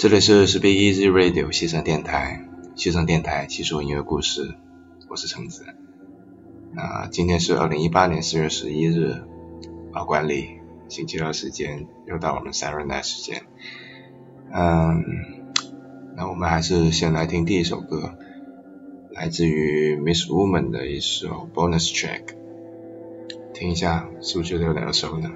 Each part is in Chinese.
这里是 Speak Easy Radio 西城电台，西城电台细说音乐故事，我是橙子。那今天是二零一八年四月十一日，老管理，星期二时间又到我们 Saturday Night 时间。嗯，那我们还是先来听第一首歌，来自于 Miss Woman 的一首 Bonus Track，听一下，是不是觉得有点耳熟呢？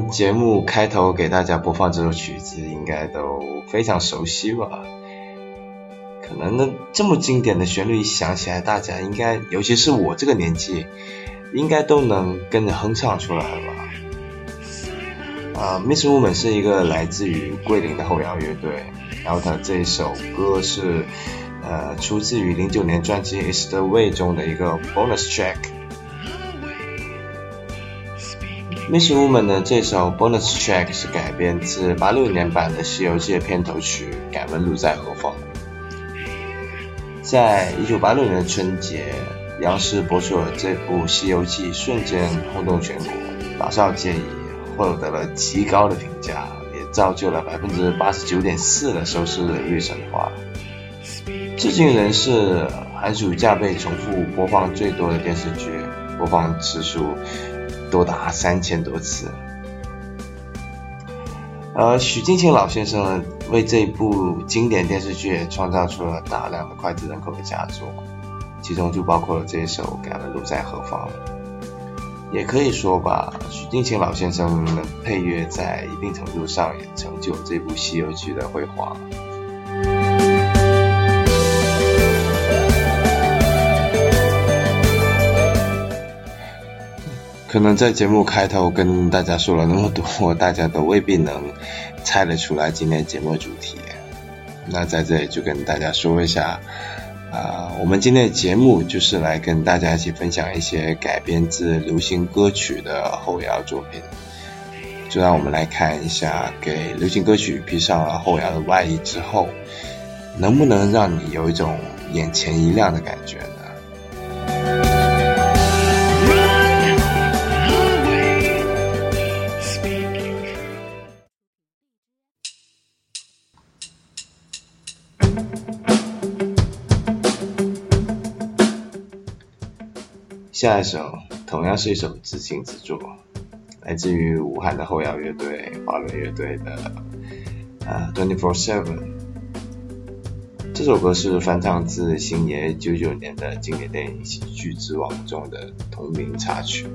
节目开头给大家播放这首曲子，应该都非常熟悉吧？可能呢，这么经典的旋律一想起来，大家应该，尤其是我这个年纪，应该都能跟着哼唱出来吧？啊，Miss Woman 是一个来自于桂林的后摇乐队，然后他这首歌是呃出自于零九年专辑《Is the Way》中的一个 bonus track。Miss Woman 的这首 bonus track 是改编自八六年版的《西游记》的片头曲《敢问路在何方》。在一九八六年的春节，央视播出了这部《西游记》，瞬间轰动全国，老少皆宜，获得了极高的评价，也造就了百分之八十九点四的收视率神话。至今仍是寒暑假被重复播放最多的电视剧，播放次数。多达三千多次。而许金清老先生为这部经典电视剧创造出了大量的脍炙人口的佳作，其中就包括了这首《敢问路在何方》。也可以说吧，许金清老先生的配乐在一定程度上也成就这部《西游记》的辉煌。可能在节目开头跟大家说了那么多，大家都未必能猜得出来今天节目主题。那在这里就跟大家说一下，啊，我们今天的节目就是来跟大家一起分享一些改编自流行歌曲的后摇作品。就让我们来看一下，给流行歌曲披上了后摇的外衣之后，能不能让你有一种眼前一亮的感觉？下一首同样是一首自行之作，来自于武汉的后摇乐队、华伦乐队的啊 Twenty Four Seven。这首歌是翻唱自星爷九九年的经典电影《喜剧之王》中的同名插曲。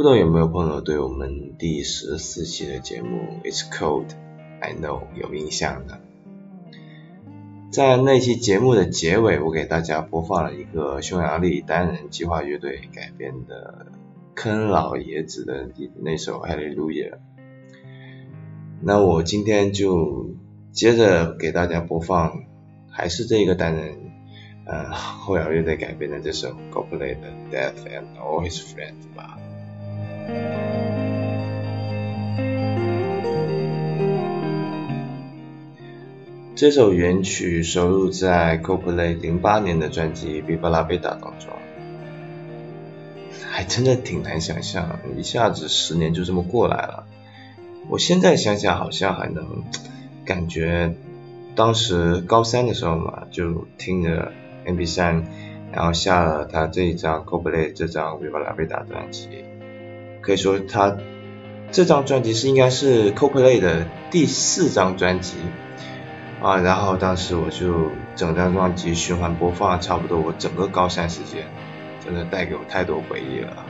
不知道有没有朋友对我们第十四期的节目《It's Cold I Know》有印象呢？在那期节目的结尾，我给大家播放了一个匈牙利单人计划乐队改编的坑老爷子的那首《Hallelujah》。那我今天就接着给大家播放，还是这个单人呃后摇乐队改编的这首 Coldplay 的《Death and All His Friends》吧。这首原曲收录在 Coldplay 零八年的专辑《Viva La Vida》当中，还真的挺难想象，一下子十年就这么过来了。我现在想想，好像还能感觉当时高三的时候嘛，就听着 MP3，然后下了他这一张 Coldplay 这张 Viva La Vida 专辑，可以说他这张专辑是应该是 CoPlay 的第四张专辑啊，然后当时我就整张专辑循环播放，差不多我整个高三时间，真的带给我太多回忆了。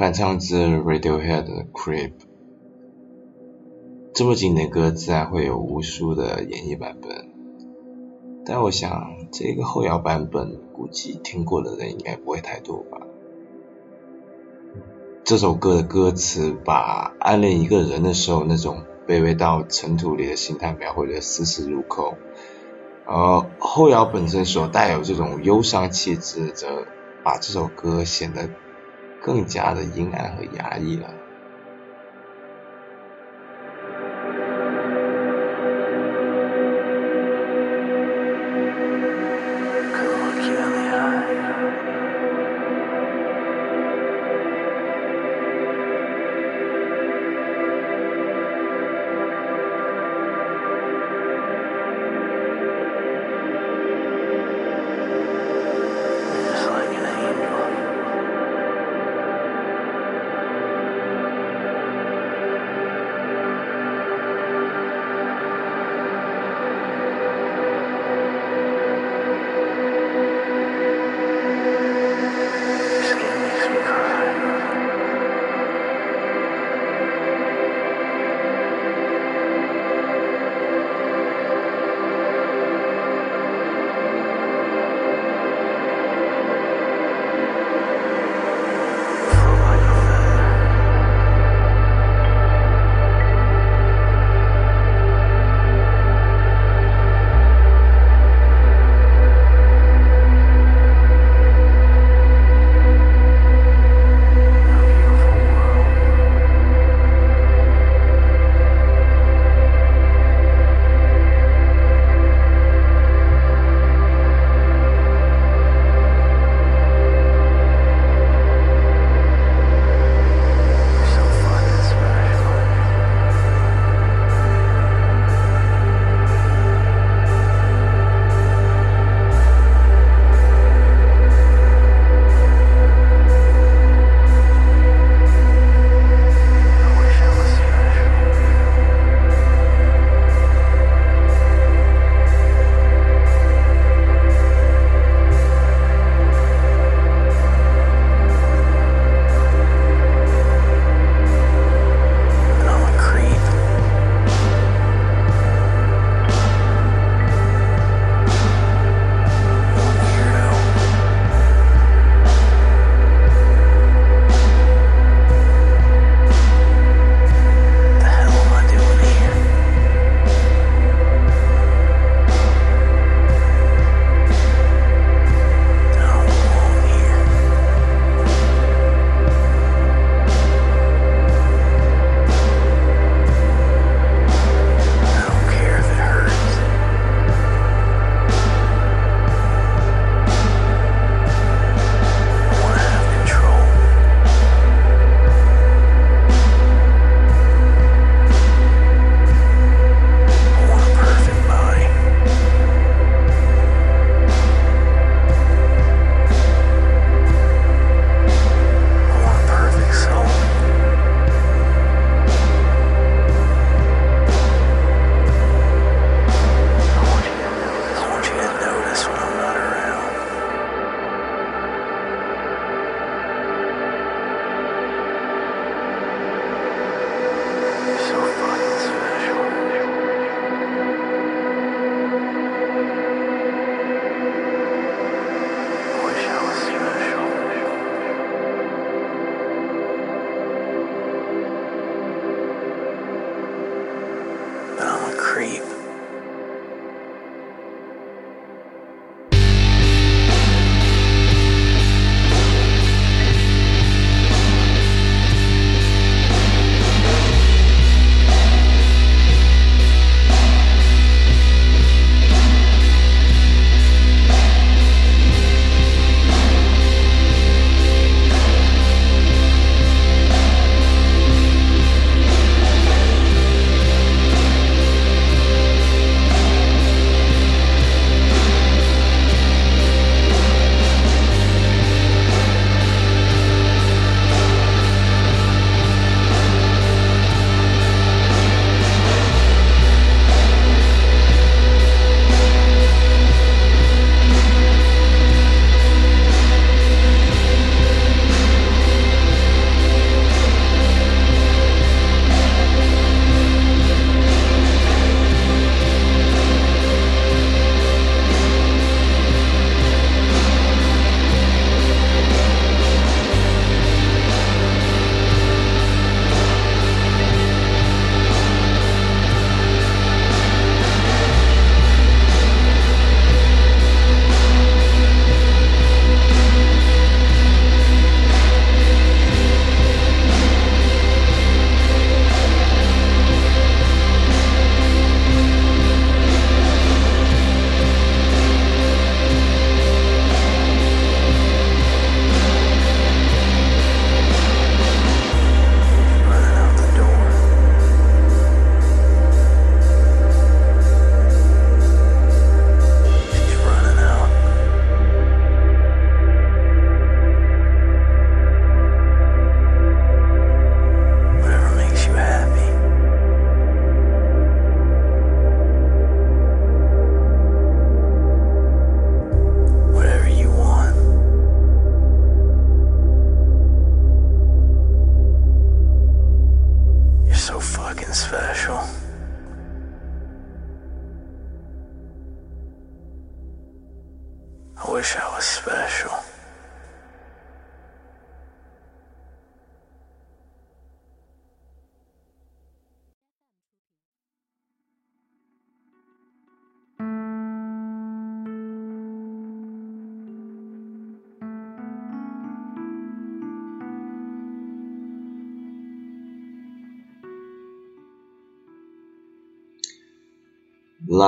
翻唱自 Radiohead 的 Creep。这么经典的歌，自然会有无数的演绎版本。但我想，这个后摇版本，估计听过的人应该不会太多吧。这首歌的歌词，把暗恋一个人的时候那种卑微到尘土里的心态描绘的丝丝入扣。而后摇本身所带有这种忧伤气质，则把这首歌显得更加的阴暗和压抑了。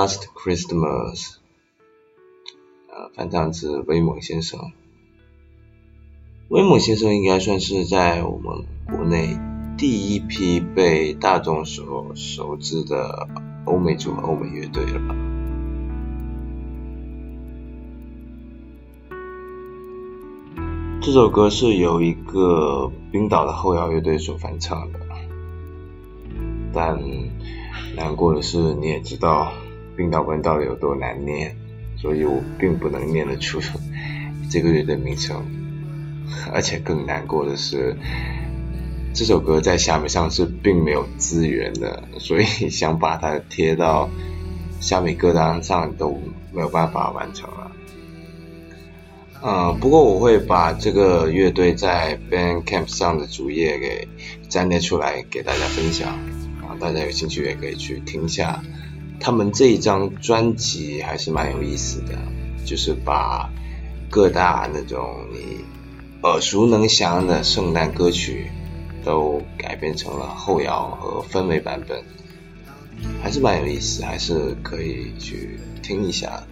Last Christmas，呃，翻唱自威猛先生。威猛先生应该算是在我们国内第一批被大众所熟知的欧美组合、欧美乐队了吧？这首歌是由一个冰岛的后摇乐队所翻唱的，但难过的是，你也知道。冰岛文到底有多难念，所以我并不能念得出 这个乐队名称。而且更难过的是，这首歌在虾米上是并没有资源的，所以想把它贴到虾米歌单上都没有办法完成了。嗯，不过我会把这个乐队在 Bandcamp 上的主页给粘贴出来给大家分享，啊，大家有兴趣也可以去听一下。他们这一张专辑还是蛮有意思的，就是把各大那种你耳熟能详的圣诞歌曲都改编成了后摇和氛围版本，还是蛮有意思，还是可以去听一下的。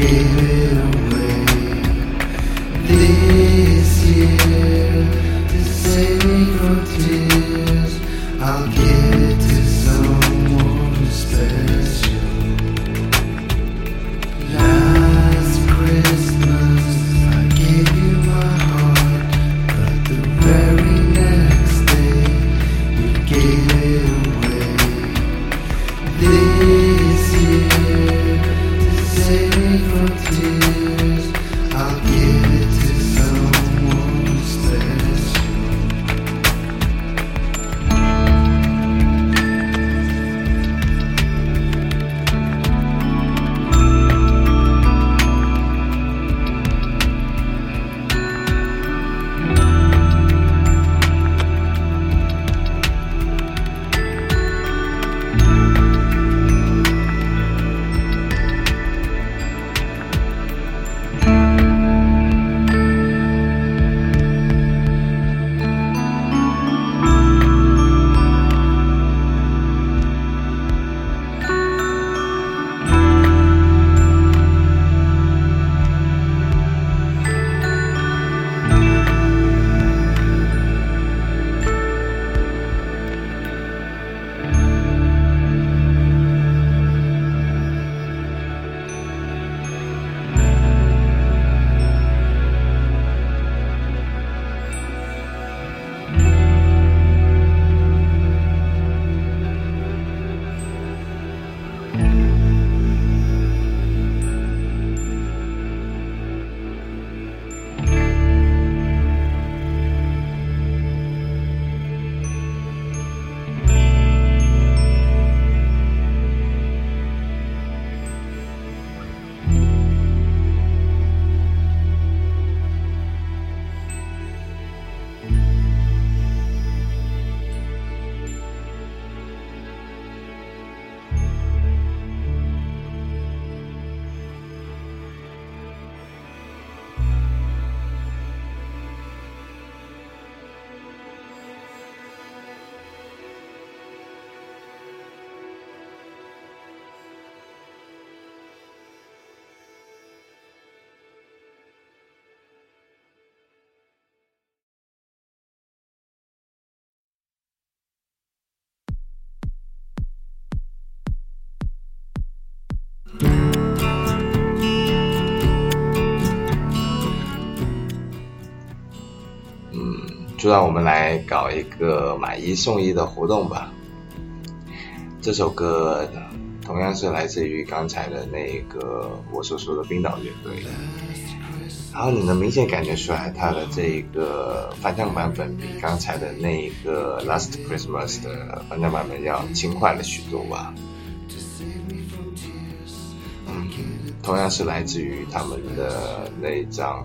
querer. 就让我们来搞一个买一送一的活动吧。这首歌同样是来自于刚才的那个我所说的冰岛乐队，然后你能明显感觉出来，它的这一个翻唱版本比刚才的那一个 Last Christmas 的翻唱版本要轻快了许多吧。嗯，同样是来自于他们的那一张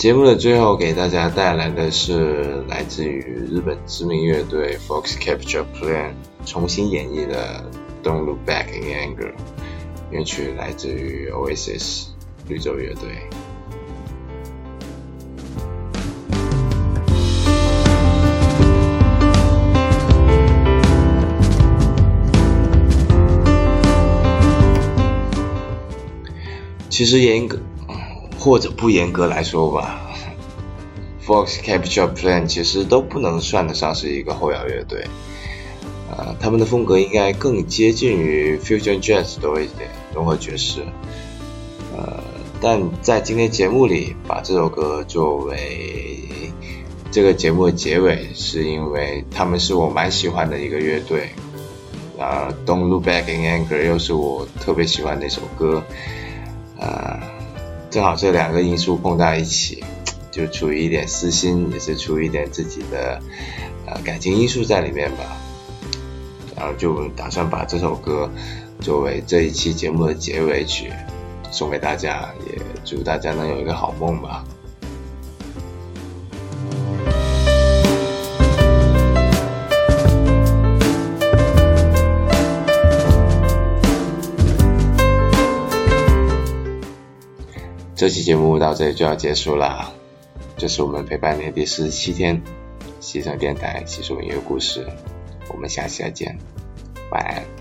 节目的最后，给大家带来的是来自于日本知名乐队 Fox Capture Plan 重新演绎的《Don't Look Back in Anger》，乐曲来自于 Oasis 绿洲乐队。其实严格或者不严格来说吧，Fox Capture Plan 其实都不能算得上是一个后摇乐队，呃，他们的风格应该更接近于 Fusion Jazz 多一点，融合爵士，呃，但在今天节目里把这首歌作为这个节目的结尾，是因为他们是我蛮喜欢的一个乐队，啊，Don't Look Back in Anger 又是我特别喜欢的一首歌。呃，正好这两个因素碰到一起，就出于一点私心，也是出于一点自己的呃感情因素在里面吧。然后就打算把这首歌作为这一期节目的结尾曲送给大家，也祝大家能有一个好梦吧。这期节目到这里就要结束了，这是我们陪伴你的第四十七天，西城电台西城音乐故事，我们下期再见，晚安。